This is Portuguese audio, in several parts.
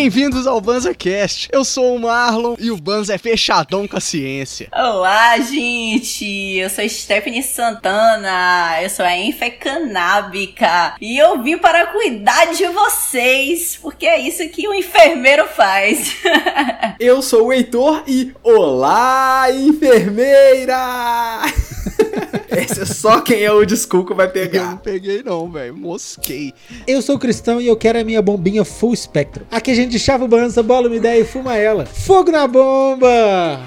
Bem-vindos ao BanzaCast. Eu sou o Marlon e o Banza é fechadão com a ciência. Olá, gente. Eu sou Stephanie Santana. Eu sou a Infecanábica. E eu vim para cuidar de vocês, porque é isso que o enfermeiro faz. eu sou o Heitor e olá, enfermeira! Esse é só quem é o desculco vai pegar. Eu não peguei não, velho. Mosquei. Eu sou cristão e eu quero a minha bombinha full spectrum. Aqui a gente chava o bança, bola uma ideia e fuma ela. Fogo na bomba!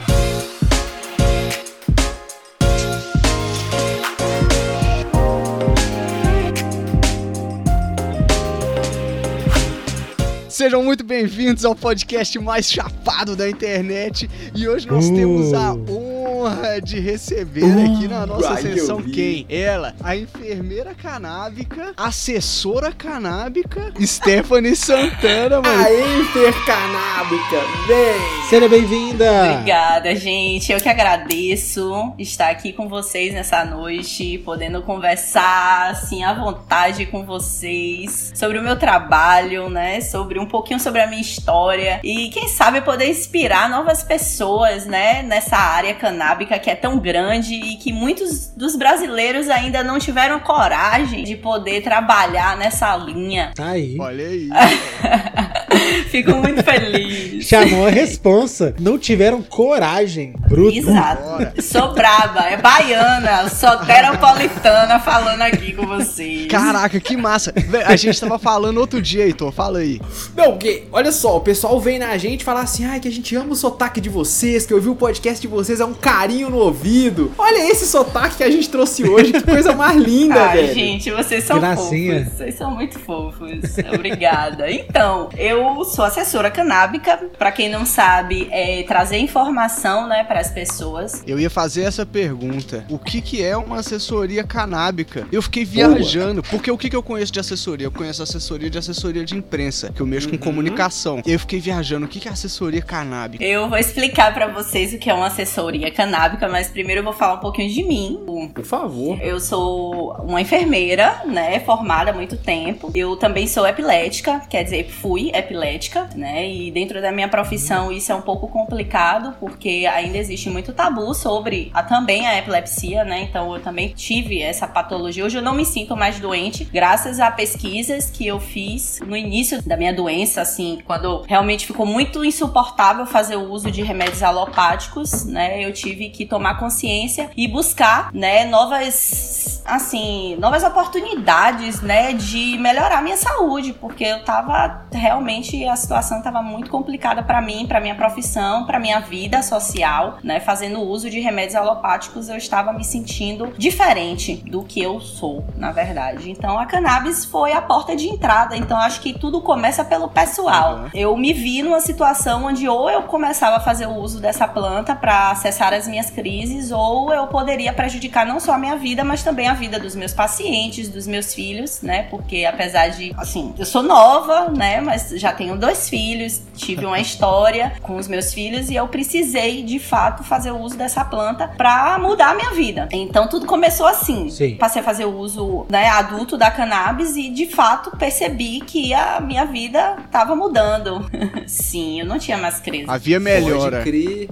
Sejam muito bem-vindos ao podcast mais chapado da internet. E hoje nós uh. temos a honra de receber uh, aqui na nossa sessão quem? Ela, a enfermeira canábica, assessora canábica, Stephanie Santana, mano. A enfercanábica, vem! Seja bem-vinda! Obrigada, gente. Eu que agradeço estar aqui com vocês nessa noite, podendo conversar assim à vontade com vocês sobre o meu trabalho, né? Sobre um pouquinho sobre a minha história e quem sabe poder inspirar novas pessoas, né, nessa área canábica que é tão grande e que muitos dos brasileiros ainda não tiveram coragem de poder trabalhar nessa linha. Tá aí. Olha aí. Fico muito feliz. Chamou a responsa. Não tiveram coragem. Bruto. Exato. Bora. Sou braba, é baiana, soteropolitana falando aqui com vocês. Caraca, que massa. A gente tava falando outro dia, Heitor. Fala aí. Não, que, olha só, o pessoal vem na gente falar assim, ai, que a gente ama o sotaque de vocês, que ouvir o podcast de vocês é um carinho no ouvido. Olha esse sotaque que a gente trouxe hoje, que coisa mais linda, ai, velho. gente, vocês são Gracinha. fofos. Vocês são muito fofos. Obrigada. Então, eu sou assessora canábica. Para quem não sabe, é trazer informação, né, para as pessoas. Eu ia fazer essa pergunta. O que que é uma assessoria canábica? Eu fiquei viajando, Boa. porque o que que eu conheço de assessoria? Eu conheço assessoria de assessoria de imprensa, que eu uhum. com comunicação. E eu fiquei viajando, o que que é assessoria canábica? Eu vou explicar para vocês o que é uma assessoria canábica, mas primeiro eu vou falar um pouquinho de mim. Por favor. Eu sou uma enfermeira, né, formada há muito tempo. Eu também sou epilética, quer dizer, fui epilética né? E dentro da minha profissão isso é um pouco complicado, porque ainda existe muito tabu sobre a, também a epilepsia, né? Então eu também tive essa patologia. Hoje eu não me sinto mais doente, graças a pesquisas que eu fiz no início da minha doença, assim, quando realmente ficou muito insuportável fazer o uso de remédios alopáticos, né? Eu tive que tomar consciência e buscar, né, novas, assim, novas oportunidades, né, de melhorar minha saúde, porque eu tava realmente a situação estava muito complicada para mim, para minha profissão, para minha vida social, né? Fazendo uso de remédios alopáticos, eu estava me sentindo diferente do que eu sou, na verdade. Então a cannabis foi a porta de entrada. Então acho que tudo começa pelo pessoal. Uhum. Eu me vi numa situação onde ou eu começava a fazer o uso dessa planta para acessar as minhas crises, ou eu poderia prejudicar não só a minha vida, mas também a vida dos meus pacientes, dos meus filhos, né? Porque apesar de, assim, eu sou nova, né? Mas já tenho dois dois filhos, tive uma história com os meus filhos e eu precisei de fato fazer o uso dessa planta para mudar a minha vida. Então tudo começou assim. Sim. Passei a fazer o uso né, adulto da cannabis e de fato percebi que a minha vida tava mudando. Sim, eu não tinha mais crise. Havia melhora.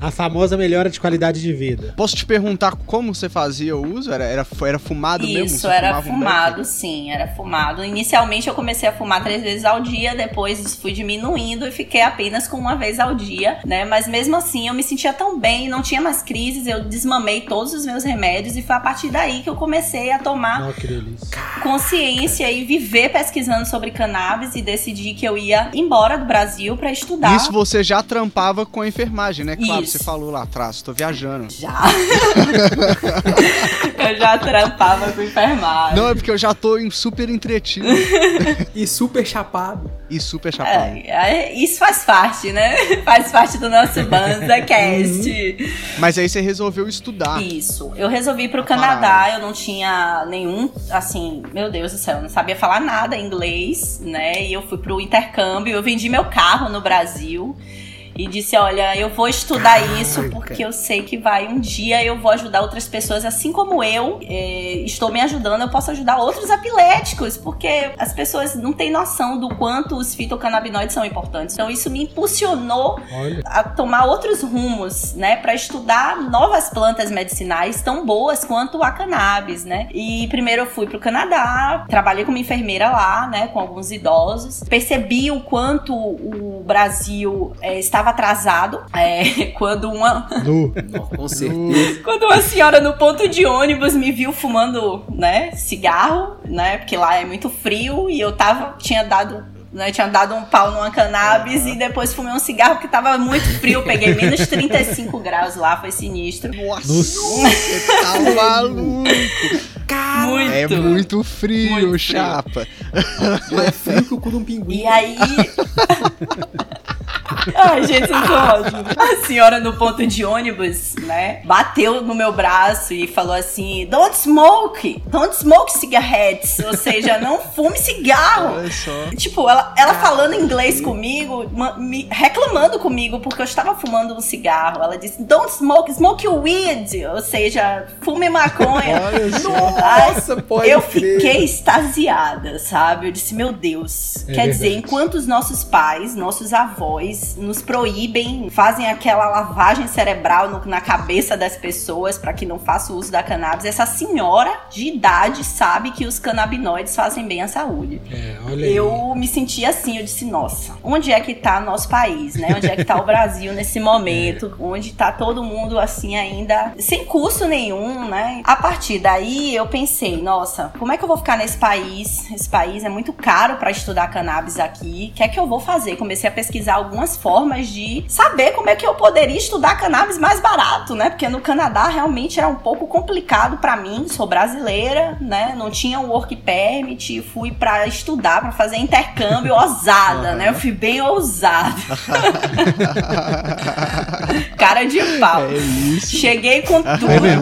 A famosa melhora de qualidade de vida. Posso te perguntar como você fazia o uso? Era, era, era fumado Isso, mesmo? Isso, era fumado, um sim, era fumado. Inicialmente eu comecei a fumar três vezes ao dia, depois fui diminuindo diminuindo e fiquei apenas com uma vez ao dia, né? Mas mesmo assim eu me sentia tão bem, não tinha mais crises, eu desmamei todos os meus remédios e foi a partir daí que eu comecei a tomar oh, consciência e viver pesquisando sobre cannabis e decidi que eu ia embora do Brasil para estudar. Isso você já trampava com a enfermagem, né? Claro, Isso. você falou lá atrás, tô viajando. Já. eu já trampava com enfermagem. Não, é porque eu já tô super entretido. e super chapado. E super chapado. É, é, isso faz parte, né? Faz parte do nosso BanzaCast. Uhum. Mas aí você resolveu estudar. Isso. Eu resolvi ir pro Canadá, eu não tinha nenhum, assim, meu Deus do céu, eu não sabia falar nada inglês, né? E eu fui pro intercâmbio, eu vendi meu carro no Brasil. E disse: Olha, eu vou estudar isso porque eu sei que vai um dia eu vou ajudar outras pessoas, assim como eu é, estou me ajudando, eu posso ajudar outros epiléticos, porque as pessoas não têm noção do quanto os fitocannabinoides são importantes. Então isso me impulsionou Olha. a tomar outros rumos, né, para estudar novas plantas medicinais tão boas quanto a cannabis, né? E primeiro eu fui pro Canadá, trabalhei como enfermeira lá, né, com alguns idosos, percebi o quanto o Brasil é, estava atrasado é, quando uma. No. Com certeza. quando uma senhora no ponto de ônibus me viu fumando, né, cigarro, né, porque lá é muito frio e eu tava, tinha dado né, tinha dado um pau numa cannabis uhum. e depois fumei um cigarro porque tava muito frio. Peguei menos 35 graus lá, foi sinistro. Nossa, você tá maluco. Cara, muito, é muito frio, muito chapa. Frio. É frio que o cu de um pinguim. E aí. Ai, gente, são ótimos. A senhora no ponto de ônibus, né, bateu no meu braço e falou assim: Don't smoke! Don't smoke cigarettes. Ou seja, não fume cigarro. Olha só. Tipo, ela, ela falando inglês comigo, me, reclamando comigo porque eu estava fumando um cigarro. Ela disse: Don't smoke, smoke weed. Ou seja, fume maconha. Olha só. Nossa, pode Eu crer. fiquei extasiada, sabe? Eu disse: Meu Deus. É Quer verdade. dizer, enquanto os nossos pais, nossos avós, nos proíbem, fazem aquela lavagem cerebral no, na cabeça das pessoas para que não faça uso da cannabis. Essa senhora de idade sabe que os canabinoides fazem bem à saúde. É, eu me senti assim, eu disse, nossa, onde é que tá nosso país, né? Onde é que tá o Brasil nesse momento? É. Onde tá todo mundo assim ainda sem curso nenhum, né? A partir daí eu pensei, nossa, como é que eu vou ficar nesse país? Esse país é muito caro para estudar cannabis aqui. O que é que eu vou fazer? Comecei a pesquisar algumas formas de saber como é que eu poderia estudar cannabis mais barato, né? Porque no Canadá realmente era um pouco complicado para mim, sou brasileira, né? Não tinha um work permit, fui para estudar, para fazer intercâmbio ousada, né? Eu fui bem ousada. Cara de pau. É isso. Cheguei com é tudo. É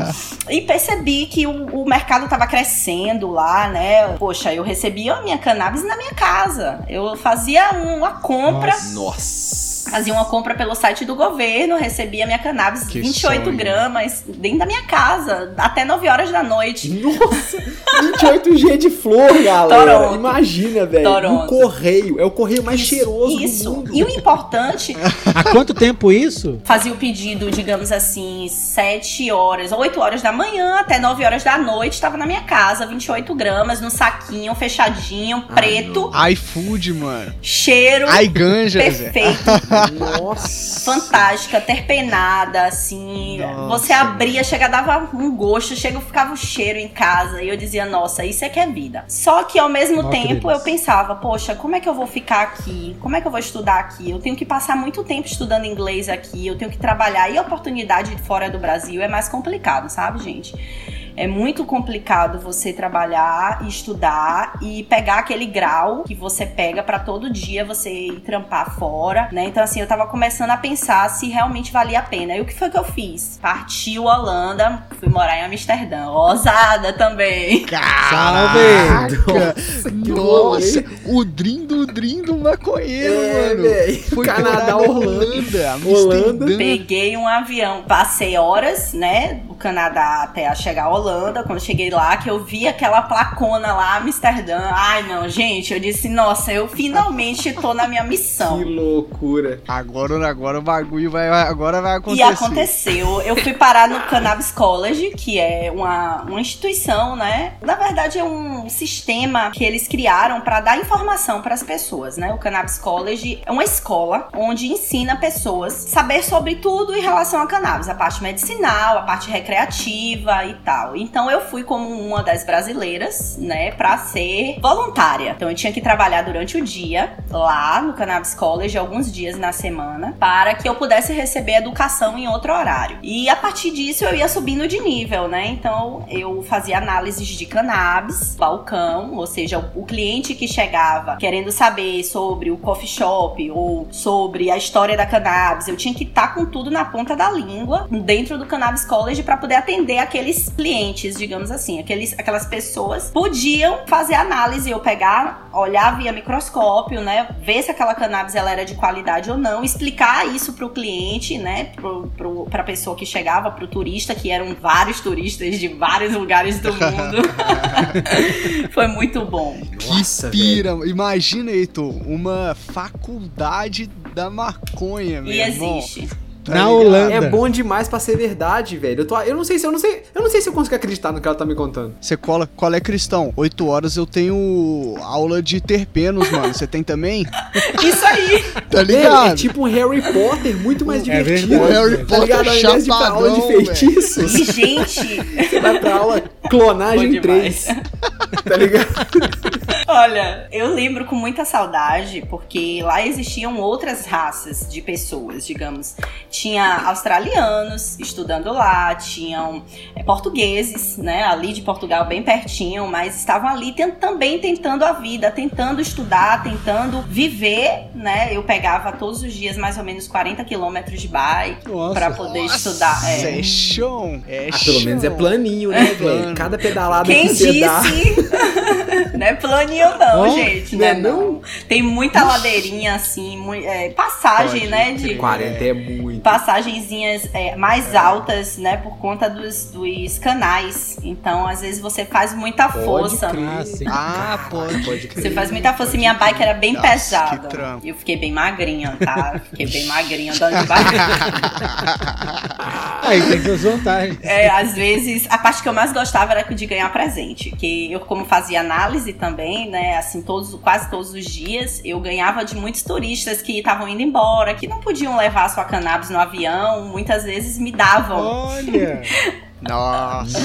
e percebi que o, o mercado estava crescendo lá, né? Poxa, eu recebia a minha cannabis na minha casa. Eu fazia uma compra. Nossa. Nossa Fazia uma compra pelo site do governo, recebia minha cannabis, que 28 sonho. gramas, dentro da minha casa, até 9 horas da noite. Nossa, 28 G de flor, galera. Toronto. Imagina, velho. No correio. É o correio mais isso, cheiroso isso. do mundo. E o importante. Há quanto tempo isso? Fazia o pedido, digamos assim, 7 horas, 8 horas da manhã até 9 horas da noite. Estava na minha casa, 28 gramas, no saquinho, fechadinho, preto. Ai, iFood, mano. Cheiro. Ai, ganja, Perfeito. Nossa. Fantástica, terpenada, assim. Nossa. Você abria, chega, dava um gosto, chega, ficava o cheiro em casa. E eu dizia, nossa, isso é que é vida. Só que ao mesmo Não tempo acredito. eu pensava, poxa, como é que eu vou ficar aqui? Como é que eu vou estudar aqui? Eu tenho que passar muito tempo estudando inglês aqui, eu tenho que trabalhar. E a oportunidade fora do Brasil é mais complicado, sabe, gente? É muito complicado você trabalhar, estudar e pegar aquele grau que você pega para todo dia você ir trampar fora, né? Então, assim, eu tava começando a pensar se realmente valia a pena. E o que foi que eu fiz? Parti Holanda, fui morar em Amsterdã. Ousada também. Caraca! Nossa, Nossa o drindo, o drindo maconheiro, é, mano. Véio. Foi Canadá, Holanda. Holanda. Peguei um avião, passei horas, né, Canadá até chegar a Holanda Holanda, quando cheguei lá, que eu vi aquela placona lá, Amsterdã. Ai, não, gente, eu disse, nossa, eu finalmente tô na minha missão. Que loucura. Agora, agora o bagulho vai, agora vai acontecer. E aconteceu. Eu fui parar no Cannabis College, que é uma, uma instituição, né? Na verdade, é um sistema que eles criaram para dar informação para as pessoas, né? O Cannabis College é uma escola onde ensina pessoas saber sobre tudo em relação a cannabis, a parte medicinal, a parte recreativa e tal. Então eu fui como uma das brasileiras, né, para ser voluntária. Então eu tinha que trabalhar durante o dia lá no Cannabis College, alguns dias na semana, para que eu pudesse receber educação em outro horário. E a partir disso eu ia subindo de nível, né? Então eu fazia análises de cannabis, balcão, ou seja, o, cliente que chegava querendo saber sobre o coffee shop ou sobre a história da cannabis, eu tinha que estar tá com tudo na ponta da língua dentro do Cannabis College para para poder atender aqueles clientes, digamos assim, aqueles, aquelas pessoas podiam fazer análise, eu pegar, olhar via microscópio, né, ver se aquela cannabis ela era de qualidade ou não, explicar isso pro cliente, né, pro, pro, pra pessoa que chegava, pro turista, que eram vários turistas de vários lugares do mundo. Foi muito bom. Nossa, que pira! Velho. Imagina, Heitor, uma faculdade da maconha, meu e irmão. existe. Tá na ligado? Holanda. É bom demais para ser verdade, velho. Eu, tô, eu não sei se eu não sei, eu não sei se eu consigo acreditar no que ela tá me contando. Você cola, qual é cristão? 8 horas eu tenho aula de terpenos, mano. Você tem também? Isso aí. Tá ligado? É, é, tipo um Harry Potter muito mais é divertido. Verdade, Harry tá Potter ligado? Ao invés de pra aula de feitiços. Gente, você vai pra aula clonagem 3. tá ligado? Olha, eu lembro com muita saudade porque lá existiam outras raças de pessoas, digamos tinha australianos estudando lá, tinham é, portugueses, né, ali de Portugal bem pertinho, mas estavam ali também tentando a vida, tentando estudar, tentando viver, né? Eu pegava todos os dias mais ou menos 40 quilômetros de bike para poder nossa, estudar. É, é chão, é ah, pelo menos é planinho, né, é velho? Cada pedalada Quem que você disse? dá. não é planinho não, oh, gente, né? Não. não. Tem muita ladeirinha assim, é, passagem, Pode, né? De 40 é muito passagenzinhas é, mais altas, né, por conta dos, dos canais. Então, às vezes você faz muita pode força. Crer, ah, pode. pode crer. Você faz muita força e minha bike era bem Nossa, pesada. Eu fiquei bem magrinha, tá? Fiquei bem magrinha andando de bike. Aí tem suas vantagens. É, às vezes, a parte que eu mais gostava era de ganhar presente. Que eu, como fazia análise também, né, assim, todos, quase todos os dias, eu ganhava de muitos turistas que estavam indo embora, que não podiam levar a sua cannabis no avião, muitas vezes me davam. Olha! Nossa,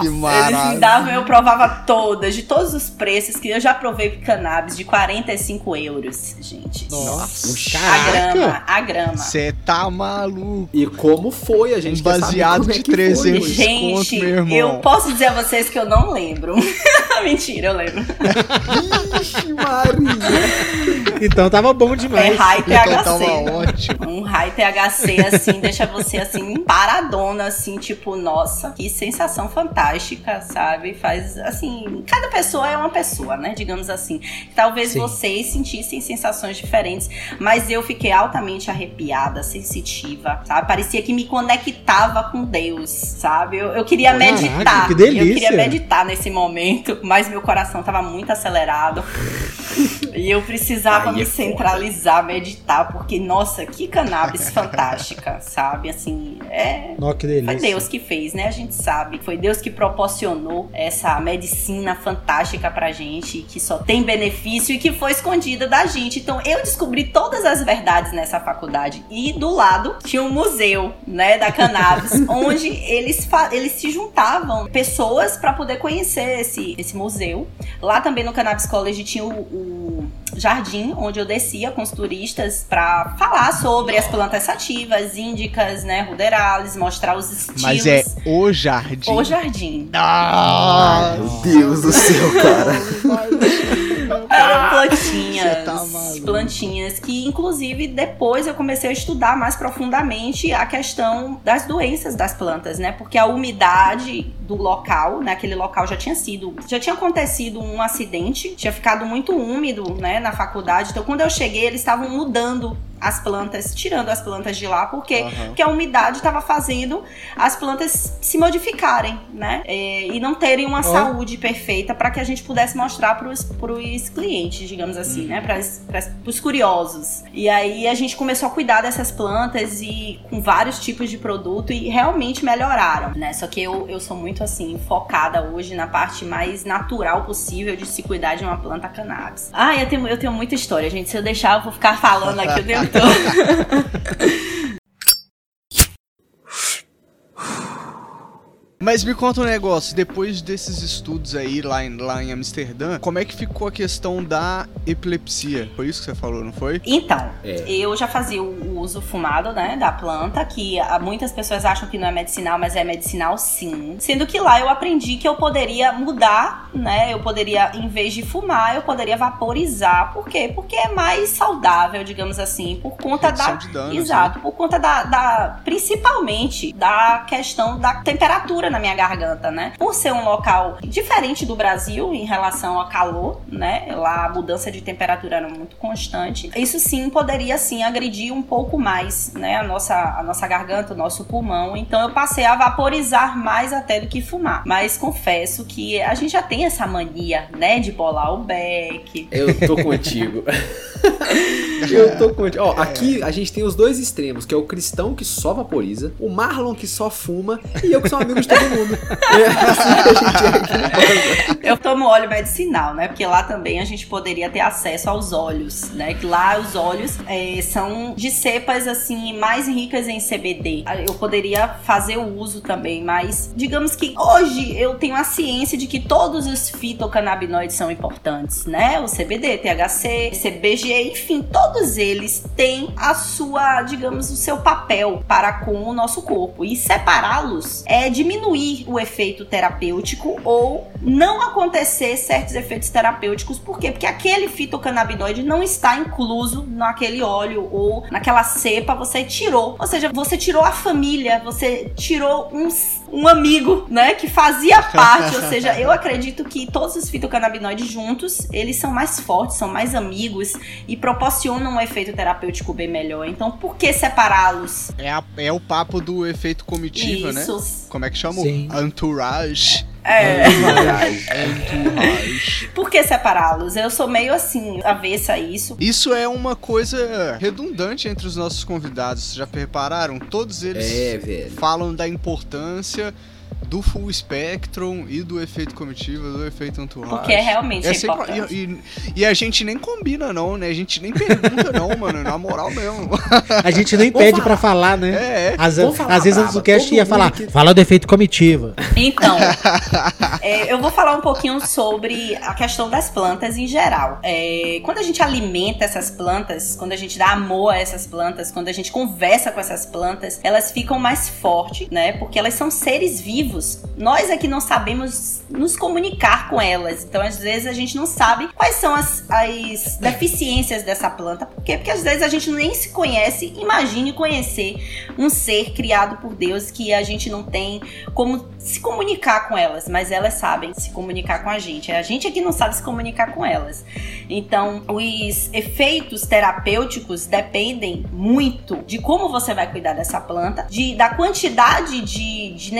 que maravilha. Eles me davam, eu provava todas, de todos os preços, que eu já provei cannabis de 45 euros, gente. Nossa, a grama, a grama. Você tá maluco. E como foi, a gente Baseado de é 300 foi. Gente, meu irmão. eu posso dizer a vocês que eu não lembro. Mentira, eu lembro. Ixi, Maria. Então tava bom demais. É high THC. Então tava ótimo. Um high THC, assim, deixa você, assim, paradona, assim, tipo, nossa, que sensação fantástica, sabe? Faz assim, cada pessoa é uma pessoa, né? Digamos assim. Talvez Sim. vocês sentissem sensações diferentes, mas eu fiquei altamente arrepiada, sensitiva, sabe? Parecia que me conectava com Deus, sabe? Eu, eu queria Caraca, meditar. Que delícia. Eu queria meditar nesse momento, mas meu coração tava muito acelerado. e eu precisava Ai, me é centralizar, meditar, porque, nossa, que cannabis fantástica, sabe? Assim, é. Nossa, que delícia. Foi Deus que fez, né? A gente sabe. Foi Deus que proporcionou essa medicina fantástica pra gente, que só tem benefício e que foi escondida da gente. Então eu descobri todas as verdades nessa faculdade. E do lado tinha um museu, né, da cannabis, onde eles, eles se juntavam pessoas para poder conhecer esse, esse museu. Lá também no Cannabis College tinha o, o jardim, onde eu descia com os turistas para falar sobre as plantas sativas, índicas, né, ruderalis, mostrar os estilos. Mas é o jardim. O jardim. Ah, meu Deus do céu, cara. Eram plantinhas. Tá plantinhas que, inclusive, depois eu comecei a estudar mais profundamente a questão das doenças das plantas, né? Porque a umidade do local, naquele né? local já tinha sido, já tinha acontecido um acidente, tinha ficado muito úmido, né, na faculdade. Então, quando eu cheguei, eles estavam mudando as plantas, tirando as plantas de lá, porque, uhum. porque a umidade estava fazendo as plantas se modificarem, né? É, e não terem uma saúde perfeita para que a gente pudesse mostrar para os clientes, digamos assim, uhum. né? Para os curiosos. E aí a gente começou a cuidar dessas plantas e com vários tipos de produto e realmente melhoraram, né? Só que eu, eu sou muito assim, focada hoje na parte mais natural possível de se cuidar de uma planta cannabis. Ah, eu tenho, eu tenho muita história, gente. Se eu deixar, eu vou ficar falando aqui o tempo então. Mas me conta um negócio, depois desses estudos aí lá em, lá em Amsterdã, como é que ficou a questão da epilepsia? Foi isso que você falou, não foi? Então, é. eu já fazia o, uso fumado, né, da planta, que muitas pessoas acham que não é medicinal, mas é medicinal sim. Sendo que lá eu aprendi que eu poderia mudar, né? Eu poderia, em vez de fumar, eu poderia vaporizar. Por quê? Porque é mais saudável, digamos assim, por conta Redução da. Danos, exato, né? por conta da, da. Principalmente da questão da temperatura na minha garganta, né? Por ser um local diferente do Brasil em relação ao calor, né? Lá a mudança de temperatura era muito constante. Isso sim poderia sim agredir um pouco mais, né? A nossa, a nossa garganta, o nosso pulmão. Então eu passei a vaporizar mais até do que fumar. Mas confesso que a gente já tem essa mania, né? De bolar o beck. Eu tô contigo. eu tô contigo. Ó, aqui a gente tem os dois extremos, que é o cristão que só vaporiza, o Marlon que só fuma e eu que sou amigo de todo mundo. É assim é aqui Eu tomo óleo medicinal, né? Porque lá também a gente poderia ter acesso aos óleos, né? Que lá os óleos é, são de cepas assim mais ricas em CBD. Eu poderia fazer o uso também, mas digamos que hoje eu tenho a ciência de que todos os fitocannabinoides são importantes, né? O CBD, THC, CBG, enfim, todos eles têm a sua, digamos, o seu papel para com o nosso corpo. E separá-los é diminuir o efeito terapêutico ou não acontecer certos efeitos terapêuticos. Por quê? Porque aquele fitocannabinoide não está incluso naquele óleo ou naquela cepa, você tirou. Ou seja, você tirou a família, você tirou um, um amigo, né, que fazia parte. ou seja, eu acredito que todos os fitocannabinoides juntos, eles são mais fortes, são mais amigos e proporcionam um efeito terapêutico bem melhor. Então, por que separá-los? É, é o papo do efeito comitiva, né? Isso. né? Como é que chama? Sim. Entourage. É. Por que separá-los? Eu sou meio assim, avessa a isso. Isso é uma coisa redundante entre os nossos convidados. Já repararam? Todos eles é, falam da importância do full spectrum e do efeito comitiva, do efeito entourage. Porque é realmente é sempre, e, e, e, a gente nem combina não, né? A gente nem pergunta não, mano, na moral mesmo. A gente nem pede para falar, né? É, é. Às, às vezes antes do cast ia falar, que... fala do efeito comitiva. Então, é, eu vou falar um pouquinho sobre a questão das plantas em geral. É, quando a gente alimenta essas plantas, quando a gente dá amor a essas plantas, quando a gente conversa com essas plantas, elas ficam mais fortes, né? Porque elas são seres vivos vivos. Nós é que não sabemos nos comunicar com elas. Então, às vezes, a gente não sabe quais são as, as deficiências dessa planta. Por quê? Porque às vezes a gente nem se conhece. Imagine conhecer um ser criado por Deus que a gente não tem como se comunicar com elas, mas elas sabem se comunicar com a gente. A gente que não sabe se comunicar com elas. Então, os efeitos terapêuticos dependem muito de como você vai cuidar dessa planta, de, da quantidade de, de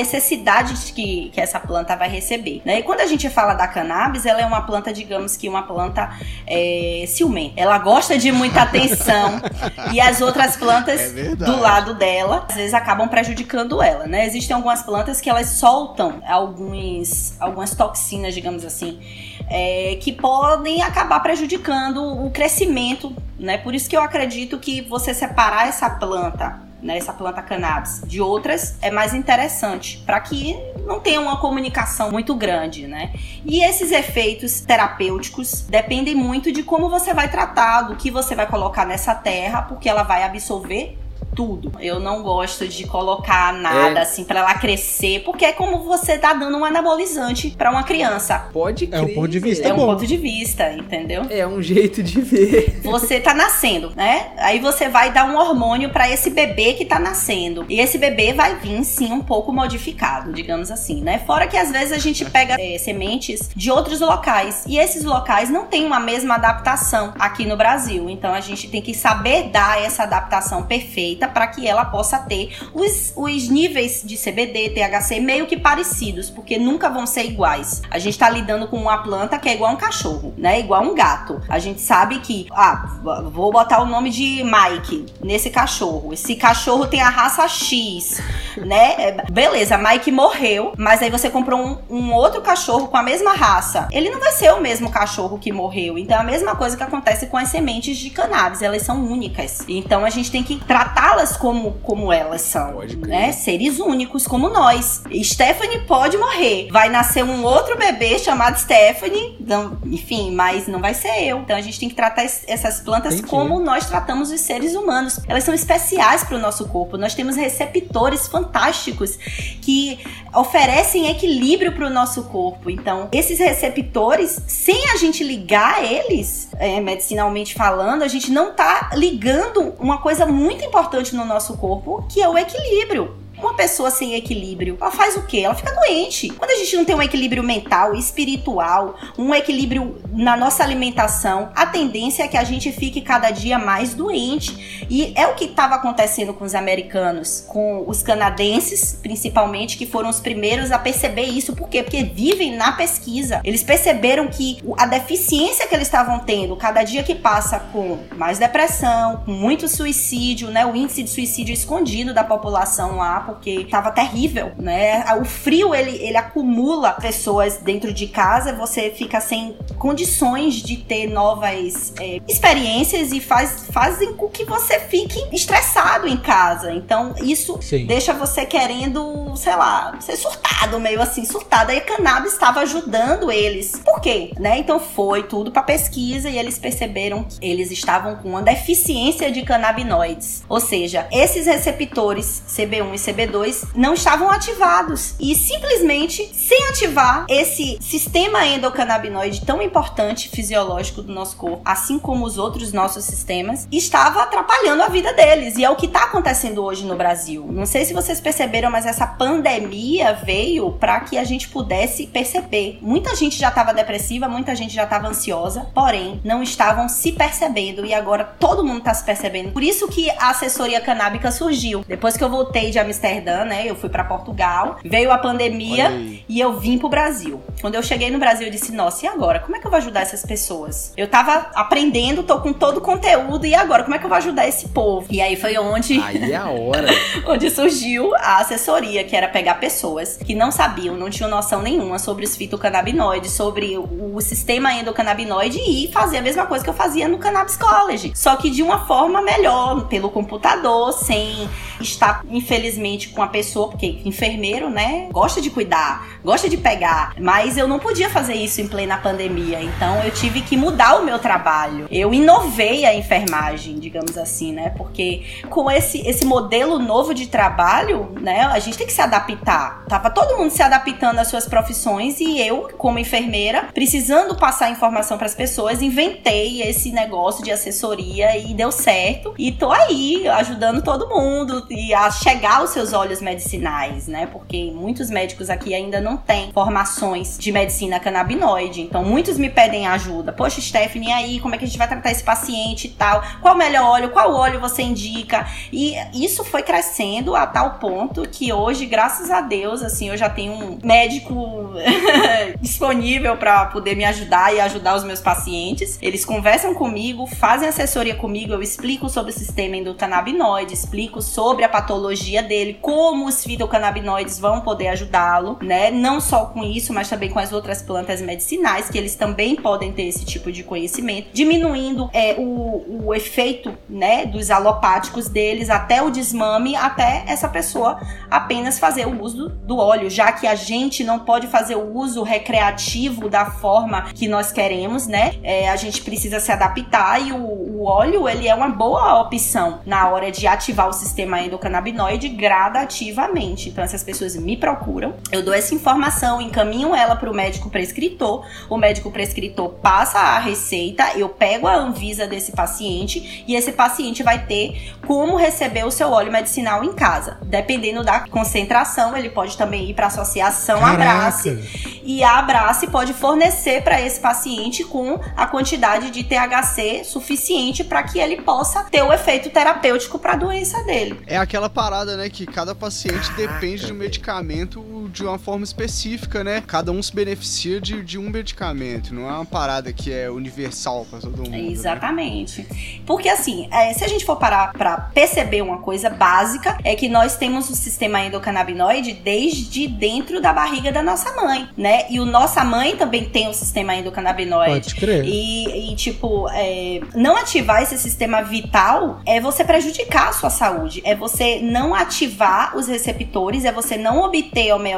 necessidades que, que essa planta vai receber. Né? E quando a gente fala da cannabis, ela é uma planta, digamos que uma planta é, ciumenta. Ela gosta de muita atenção e as outras plantas é do lado dela, às vezes acabam prejudicando ela, né? Existem algumas plantas que elas soltam alguns, algumas toxinas, digamos assim, é, que podem acabar prejudicando o crescimento, né? Por isso que eu acredito que você separar essa planta né, planta cannabis, de outras é mais interessante, para que não tenha uma comunicação muito grande, né? E esses efeitos terapêuticos dependem muito de como você vai tratar, do que você vai colocar nessa terra, porque ela vai absorver tudo. Eu não gosto de colocar nada é. assim para ela crescer, porque é como você tá dando um anabolizante para uma criança. Pode crer. É um ponto de vista É bom. um ponto de vista, entendeu? É um jeito de ver. Você tá nascendo, né? Aí você vai dar um hormônio para esse bebê que tá nascendo. E esse bebê vai vir sim um pouco modificado, digamos assim, né? Fora que às vezes a gente pega é, sementes de outros locais e esses locais não têm uma mesma adaptação aqui no Brasil. Então a gente tem que saber dar essa adaptação perfeita feita para que ela possa ter os, os níveis de CBD, THC meio que parecidos, porque nunca vão ser iguais. A gente está lidando com uma planta que é igual um cachorro, né? Igual um gato. A gente sabe que, ah, vou botar o nome de Mike nesse cachorro. Esse cachorro tem a raça X, né? É, beleza, Mike morreu, mas aí você comprou um, um outro cachorro com a mesma raça. Ele não vai ser o mesmo cachorro que morreu. Então é a mesma coisa que acontece com as sementes de cannabis, elas são únicas. Então a gente tem que tratar tratá-las como, como elas são, né? Seres únicos como nós. Stephanie pode morrer, vai nascer um outro bebê chamado Stephanie, não, enfim, mas não vai ser eu. Então a gente tem que tratar essas plantas Entendi. como nós tratamos os seres humanos. Elas são especiais para o nosso corpo. Nós temos receptores fantásticos que oferecem equilíbrio para o nosso corpo. Então, esses receptores, sem a gente ligar eles, é, medicinalmente falando, a gente não está ligando uma coisa muito importante no nosso corpo, que é o equilíbrio. Uma pessoa sem equilíbrio, ela faz o quê? Ela fica doente. Quando a gente não tem um equilíbrio mental, espiritual, um equilíbrio na nossa alimentação, a tendência é que a gente fique cada dia mais doente. E é o que estava acontecendo com os americanos, com os canadenses, principalmente, que foram os primeiros a perceber isso. Por quê? Porque vivem na pesquisa. Eles perceberam que a deficiência que eles estavam tendo cada dia que passa com mais depressão, com muito suicídio, né? O índice de suicídio escondido da população lá porque tava terrível, né? O frio ele, ele acumula pessoas dentro de casa, você fica sem condições de ter novas é, experiências e faz, fazem com que você fique estressado em casa. Então, isso Sim. deixa você querendo, sei lá, ser surtado, meio assim, surtado. Aí a cannabis estava ajudando eles. Por quê? Né? Então foi tudo para pesquisa e eles perceberam que eles estavam com uma deficiência de canabinoides. Ou seja, esses receptores CB1 e CB CB2 não estavam ativados. E simplesmente, sem ativar esse sistema endocannabinoide tão importante fisiológico do nosso corpo, assim como os outros nossos sistemas, estava atrapalhando a vida deles. E é o que está acontecendo hoje no Brasil. Não sei se vocês perceberam, mas essa pandemia veio para que a gente pudesse perceber. Muita gente já estava depressiva, muita gente já estava ansiosa, porém não estavam se percebendo e agora todo mundo está se percebendo. Por isso que a assessoria canábica surgiu. Depois que eu voltei de Amsterdã Amsterdã, né? Eu fui para Portugal, veio a pandemia e eu vim pro Brasil. Quando eu cheguei no Brasil, eu disse: "Nossa, e agora? Como é que eu vou ajudar essas pessoas? Eu tava aprendendo, tô com todo o conteúdo e agora como é que eu vou ajudar esse povo?". E aí foi onde Aí é a hora. onde surgiu a assessoria, que era pegar pessoas que não sabiam, não tinham noção nenhuma sobre os fitocannabinoides, sobre o, o sistema endocannabinoide e fazer a mesma coisa que eu fazia no Cannabis College, só que de uma forma melhor, pelo computador, sem estar infelizmente com a pessoa, porque enfermeiro, né, gosta de cuidar, gosta de pegar, mas eu não podia fazer isso em plena pandemia, então eu tive que mudar o meu trabalho. Eu inovei a enfermagem, digamos assim, né? Porque com esse, esse modelo novo de trabalho, né, a gente tem que se adaptar. Tava todo mundo se adaptando às suas profissões e eu, como enfermeira, precisando passar informação para as pessoas, inventei esse negócio de assessoria e deu certo. E tô aí ajudando todo mundo e a chegar aos seus seus olhos medicinais, né? Porque muitos médicos aqui ainda não têm formações de medicina canabinoide. Então, muitos me pedem ajuda. Poxa, Stephanie, aí, como é que a gente vai tratar esse paciente e tal? Qual o melhor óleo? Qual óleo você indica? E isso foi crescendo a tal ponto que hoje, graças a Deus, assim, eu já tenho um médico disponível para poder me ajudar e ajudar os meus pacientes. Eles conversam comigo, fazem assessoria comigo, eu explico sobre o sistema endocannabinoide, explico sobre a patologia dele, como os fitocannabinoides vão poder ajudá-lo, né? Não só com isso, mas também com as outras plantas medicinais, que eles também podem ter esse tipo de conhecimento, diminuindo é, o, o efeito, né, dos alopáticos deles até o desmame, até essa pessoa apenas fazer o uso do óleo, já que a gente não pode fazer o uso recreativo da forma que nós queremos, né? É, a gente precisa se adaptar e o, o óleo, ele é uma boa opção na hora de ativar o sistema endocannabinoide gradativamente. Então essas pessoas me procuram, eu dou essa informação, encaminho ela para o médico prescritor, o médico prescritor passa a receita, eu pego a Anvisa desse paciente e esse paciente vai ter como receber o seu óleo medicinal em casa. Dependendo da concentração, ele pode também ir para a associação Caraca. Abrace e a Abrace pode fornecer para esse paciente com a quantidade de THC suficiente para que ele possa ter o efeito terapêutico para a doença dele. É aquela parada, né, que cada paciente depende de um medicamento de uma forma específica, né? Cada um se beneficia de, de um medicamento, não é uma parada que é universal para todo mundo. Né? Exatamente. Né? Porque assim, é, se a gente for parar para perceber uma coisa básica, é que nós temos o sistema endocannabinoide desde dentro da barriga da nossa mãe, né? E o nossa mãe também tem o sistema endocannabinoide. Pode crer. E, e tipo, é, não ativar esse sistema vital é você prejudicar a sua saúde, é você não ativar os receptores, é você não obter homeostase,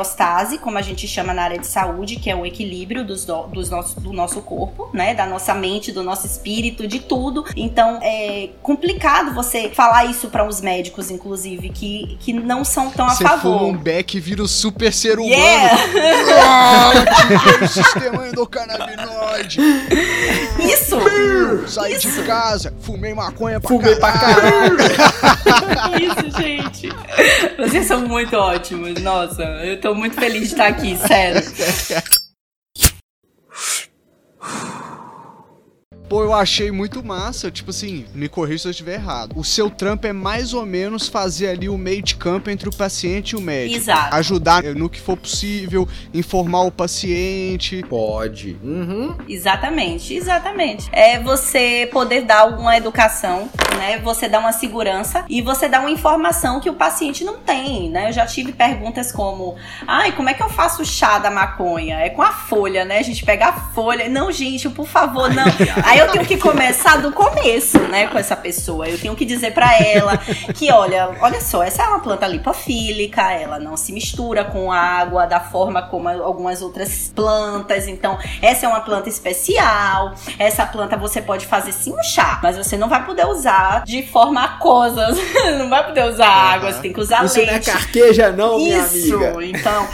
como a gente chama na área de saúde, que é o equilíbrio dos, do, dos nosso, do nosso corpo, né? Da nossa mente, do nosso espírito, de tudo. Então é complicado você falar isso para os médicos, inclusive, que, que não são tão a você favor. um beck vira o super ser humano. Yeah! ah, o sistema endocannabinoide. Isso! Saí isso. de casa, fumei maconha pra Fumei caralho. pra caralho. Isso, gente. Vocês são muito ótimos. Nossa, eu tô muito feliz de estar aqui, sério. Pô, eu achei muito massa, tipo assim, me corrija se eu estiver errado. O seu trampo é mais ou menos fazer ali o meio de campo entre o paciente e o médico. Exato. Ajudar no que for possível, informar o paciente. Pode. Uhum. Exatamente, exatamente. É você poder dar uma educação, né? Você dar uma segurança e você dar uma informação que o paciente não tem, né? Eu já tive perguntas como: "Ai, como é que eu faço o chá da maconha? É com a folha, né? A gente pega a folha. Não, gente, por favor, não. Aí eu tenho que começar do começo, né, com essa pessoa. Eu tenho que dizer para ela que, olha, olha só, essa é uma planta lipofílica, ela não se mistura com água da forma como algumas outras plantas. Então, essa é uma planta especial. Essa planta você pode fazer sim um chá, mas você não vai poder usar de forma aquosa. não vai poder usar água, você tem que usar Isso leite. não é carqueja não, minha Isso, amiga. então.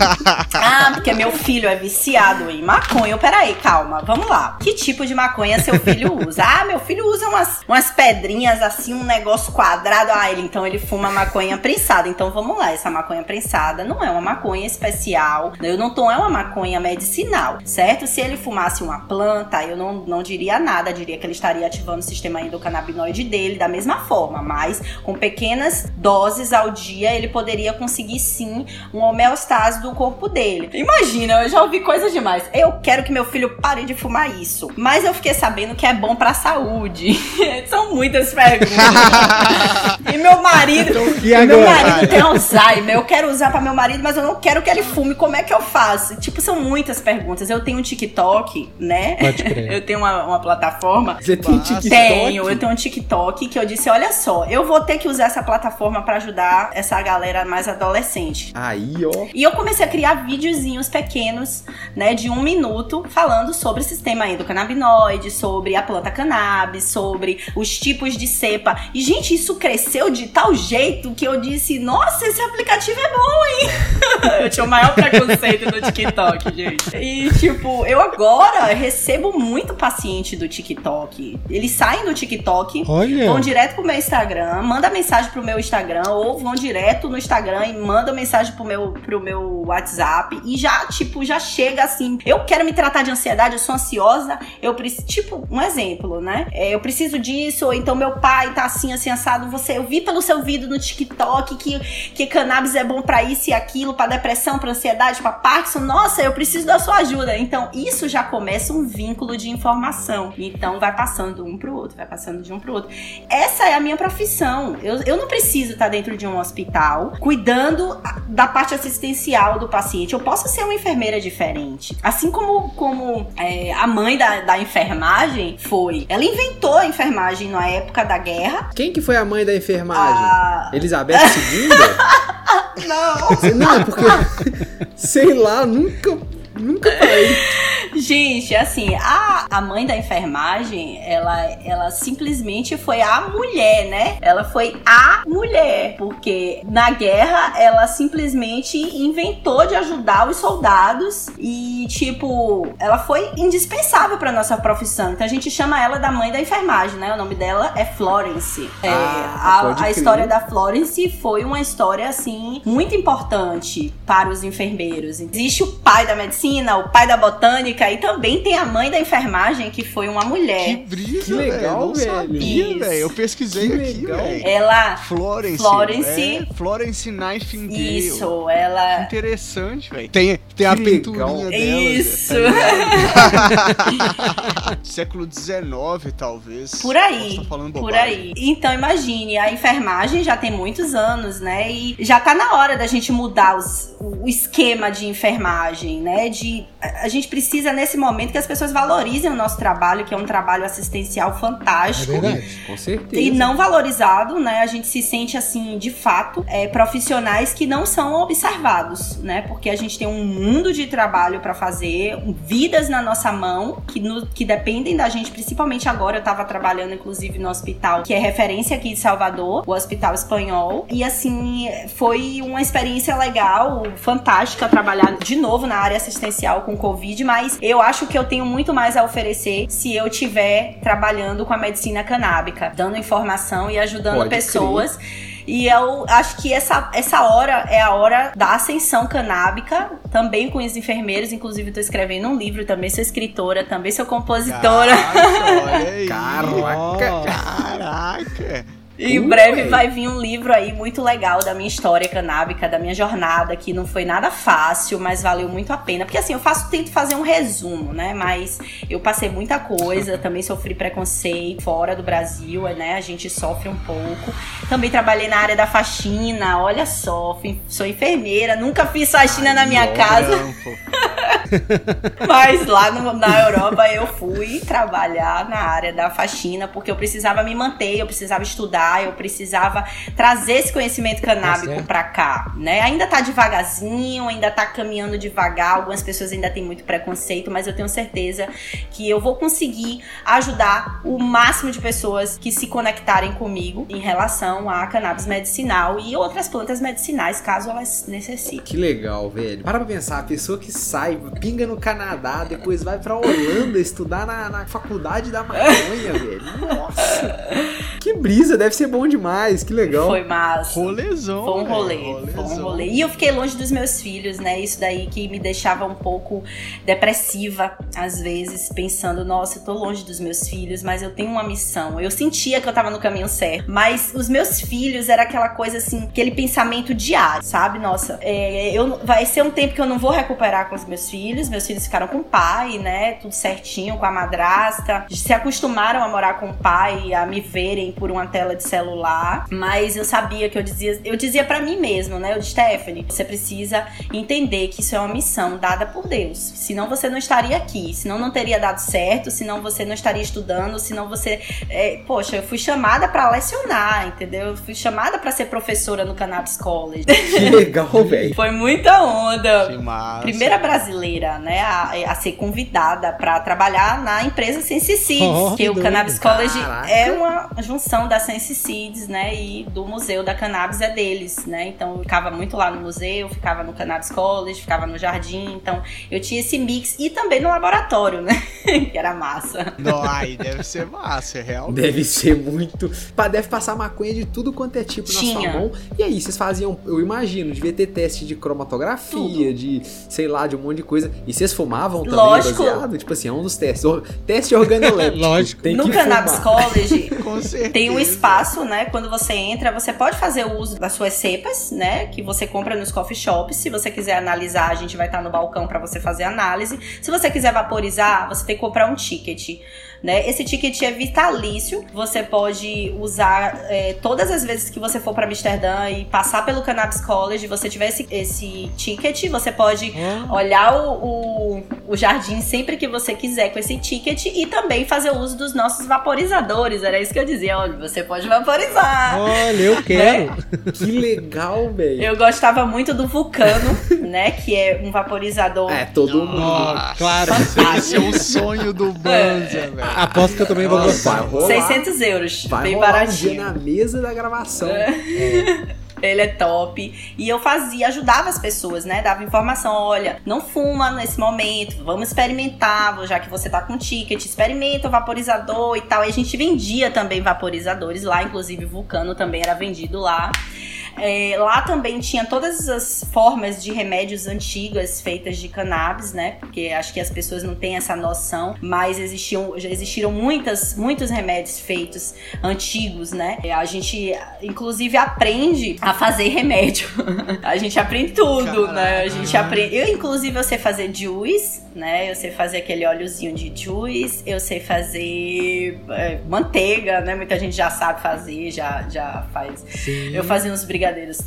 ah, porque meu filho é viciado em maconha. Peraí, calma, vamos lá. Que tipo de maconha seu filho usa? Ah, meu filho usa umas, umas pedrinhas assim, um negócio quadrado. Ah, ele então ele fuma maconha prensada. Então vamos lá, essa maconha prensada não é uma maconha especial. Eu não tô, é uma maconha medicinal, certo? Se ele fumasse uma planta, eu não, não diria nada, diria que ele estaria ativando o sistema endocannabinoide dele da mesma forma, mas com pequenas doses ao dia ele poderia conseguir sim uma homeostase do corpo dele. Imagina, eu já ouvi coisas demais. Eu quero que meu filho pare de fumar isso, mas eu fiquei sabendo que é bom pra saúde. São muitas perguntas. e meu marido, E e meu marido tem Alzheimer. Eu quero usar pra meu marido, mas eu não quero que ele fume. Como é que eu faço? Tipo, são muitas perguntas. Eu tenho um TikTok, né? Pode crer. Eu tenho uma, uma plataforma Você tem Massa. TikTok? tenho, eu tenho um TikTok que eu disse, olha só, eu vou ter que usar essa plataforma pra ajudar essa galera mais adolescente. Aí, ó. E eu comecei a criar videozinhos pequenos, né, de um minuto, falando sobre o sistema endocannabinoide, sobre a planta cannabis, sobre os tipos de cepa. E, gente, isso cresceu de tal jeito que eu disse, nossa, esse aplicativo é bom, hein? eu tinha o maior preconceito no TikTok, gente. E, tipo, eu agora recebo muito paciente do TikTok. Eles saem do TikTok, Olha. vão direto pro meu Instagram, manda mensagem pro meu Instagram, ou vão direto no Instagram e mandam mensagem pro meu, pro meu WhatsApp. E já, tipo, já chega assim. Eu quero me tratar de ansiedade, eu sou ansiosa, eu preciso. Tipo, um exemplo, né? É, eu preciso disso, ou então meu pai tá assim, assim, assado. Você, eu vi pelo seu vídeo no TikTok que, que cannabis é bom pra isso e aquilo, pra depressão, pra ansiedade, pra Parkinson. Nossa, eu preciso da sua ajuda. Então, isso já começa um vínculo de informação. Então, vai passando um pro outro, vai passando de um pro outro. Essa é a minha profissão. Eu, eu não preciso estar dentro de um hospital cuidando da parte assistencial do paciente. Eu posso ser uma enfermeira diferente. Assim como, como é, a mãe da, da enfermagem foi. Ela inventou a enfermagem na época da guerra. Quem que foi a mãe da enfermagem? Ah. Elizabeth II? Não! Não, é porque. Sei lá, nunca. Nunca parei. Gente, assim, a, a mãe da enfermagem, ela, ela simplesmente foi a mulher, né? Ela foi a mulher, porque na guerra ela simplesmente inventou de ajudar os soldados e, tipo, ela foi indispensável pra nossa profissão. Então a gente chama ela da mãe da enfermagem, né? O nome dela é Florence. É, Ah, a, a história da Florence foi uma história, assim, muito importante para os enfermeiros. Existe o pai da medicina, o pai da botânica e também tem a mãe da enfermagem, que foi uma mulher. Que brisa, Que legal, velho. Não sabia, Isso. velho. Eu pesquisei Que aqui, legal. velho. Ela. Florence. Florence. É, Florence Nightingale. Isso, ela. Interessante, velho. Tem, tem a Que pinturinha dela. Isso. tá? Século XIX, talvez. Por aí, tá falando por bobagem. aí. Então imagine, a enfermagem já tem muitos anos, né? E já tá na hora da gente mudar os- o esquema de enfermagem, né? De a a gente precisa nesse momento que as pessoas valorizem o nosso trabalho, que é um trabalho assistencial É fantástico. verdade. Com certeza. E não valorizado, né? A gente se sente assim, de fato, é, profissionais que não são observados, né? Porque a gente tem um mundo de trabalho pra fazer, vidas na nossa mão que, no- que dependem da gente, principalmente agora. Eu tava trabalhando, inclusive, no hospital que é referência aqui de Salvador, o Hospital Espanhol. E assim, foi uma experiência legal, fantástica trabalhar de novo na área assistencial com Covid, mas eu acho que eu tenho muito mais a oferecer se eu estiver trabalhando com a medicina canábica, dando informação e ajudando Pode pessoas. E eu acho que essa, essa hora é a hora da ascensão canábica, também com os enfermeiros. Inclusive, estou escrevendo um livro, também sou escritora, também sou compositora. Caraca, olha aí. Caraca. Caraca. E em breve vai vir um livro aí muito legal da minha história canábica, da minha jornada, que não foi nada fácil, mas valeu muito a pena. Porque assim, eu faço, tento fazer um resumo, né? Mas eu passei muita coisa, também sofri preconceito fora do Brasil, né? A gente sofre um pouco. Também trabalhei na área da faxina, olha só, sou enfermeira, nunca fiz faxina na minha casa. trampo. Mas lá no- na Europa eu fui trabalhar na área da faxina porque eu precisava me manter, eu precisava estudar, eu precisava trazer esse conhecimento Tá canábico certo. pra cá, né? Ainda tá devagarzinho, ainda tá caminhando devagar, algumas pessoas ainda têm muito preconceito, mas eu tenho certeza que eu vou conseguir ajudar o máximo de pessoas que se conectarem comigo em relação a cannabis medicinal e outras plantas medicinais, caso elas necessitem. Que legal, velho. Para pra pensar, a pessoa que sai, pinga no Canadá, depois vai pra Holanda estudar na, na faculdade da maconha, velho. Nossa! Que brisa, deve ser bom demais, que legal. Foi massa. Rolezão. Foi um rolê, foi um rolê. E eu fiquei longe dos meus filhos, né? Isso daí que me deixava um pouco depressiva, às vezes, pensando, nossa, eu tô longe dos meus filhos, mas eu tenho uma missão. Eu sentia que eu tava no caminho certo. Mas os meus filhos era aquela coisa assim, aquele pensamento diário, sabe? Nossa, é, eu, vai ser um tempo que eu não vou recuperar com os meus filhos. Meus filhos ficaram com o pai, né? Tudo certinho, com a madrasta. Se acostumaram a morar com o pai, a me verem por uma tela de celular. Mas eu sabia que eu dizia, eu dizia para mim mesmo, né? Eu disse, Stephanie, você precisa entender que isso é uma missão dada por Deus. Senão você não estaria aqui, senão não teria dado certo, senão você não estaria estudando, senão você. é, poxa, eu fui chamada para lecionar, entendeu? Eu fui chamada para ser professora no Cannabis College. Que legal, velho. Foi muita onda. Que massa. Primeira né, a, a ser convidada para trabalhar na empresa Sense Seeds, Oh, que que o doido. Cannabis College Caraca. é uma junção da Sense Seeds, né, e do museu da cannabis é deles, né? Então eu ficava muito lá no museu, ficava no Cannabis College, ficava no jardim, então eu tinha esse mix e também no laboratório, né? que era massa. Não, aí deve ser massa, é real. Deve ser muito. Deve passar maconha de tudo quanto é tipo na Tinha. sua mão. E aí, vocês faziam, eu imagino, devia ter teste de cromatografia, de sei lá, de um monte de coisa. E vocês fumavam também Lógico. baseado? Tipo assim, é um dos testes. Teste organoléptico. Lógico. Tem no que Cannabis fumar. College. Tem um espaço, né? Quando você entra, você pode fazer o uso das suas cepas, né? Que você compra nos coffee shops. Se você quiser analisar, a gente vai estar no balcão para você fazer análise. Se você quiser vaporizar, você tem que comprar um ticket. Né? Esse ticket é vitalício. Você pode usar é, todas as vezes que você for para Amsterdã e passar pelo Cannabis College. Você tiver esse, esse ticket, você pode Ó, olhar o, o, o jardim sempre que você quiser com esse ticket e também fazer uso dos nossos vaporizadores. Era isso que eu dizia. Olha, você pode vaporizar. Olha, eu quero. Que legal, velho. Eu gostava muito do Vulcano, né? Que é um vaporizador. É, todo mundo. Ó, claro. Esse é o sonho do Banza, velho. Aposto que eu também vou gostar. rolar. 600 euros, Vai bem um baratinho. na mesa da gravação. Ele é top. E eu fazia, ajudava as pessoas, né? Dava informação, olha, não fuma nesse momento, vamos experimentar, já que você tá com ticket, experimenta o vaporizador e tal. E a gente vendia também vaporizadores lá, inclusive Vulcano também era vendido lá. É, lá também tinha todas as formas de remédios antigas feitas de cannabis, né? Porque acho que as pessoas não têm essa noção, mas existiam, já existiram muitas, muitos remédios feitos antigos, né? A gente, inclusive, aprende a fazer remédio. a gente aprende tudo, Caraca. né? A gente aprende. Eu, inclusive, eu sei fazer juice, né? Eu sei fazer aquele óleozinho de juice, eu sei fazer é, manteiga, né? Muita gente já sabe fazer, já, já faz. Sim. Eu fazia uns brigadeiros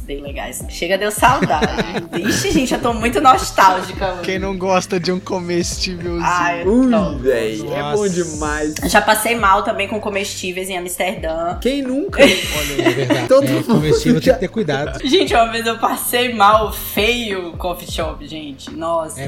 bem legais. Chega, deu saudade. Ixi, gente, eu tô muito nostálgica. Quem não gosta de um comestívelzinho? Ai, Ui, véi, é bom demais. Já passei mal também com comestíveis em Amsterdã. Quem nunca? Olha, é verdade. Todo é, comestível já... tem que ter cuidado. Gente, uma vez eu passei mal feio coffee shop, gente. Nossa. É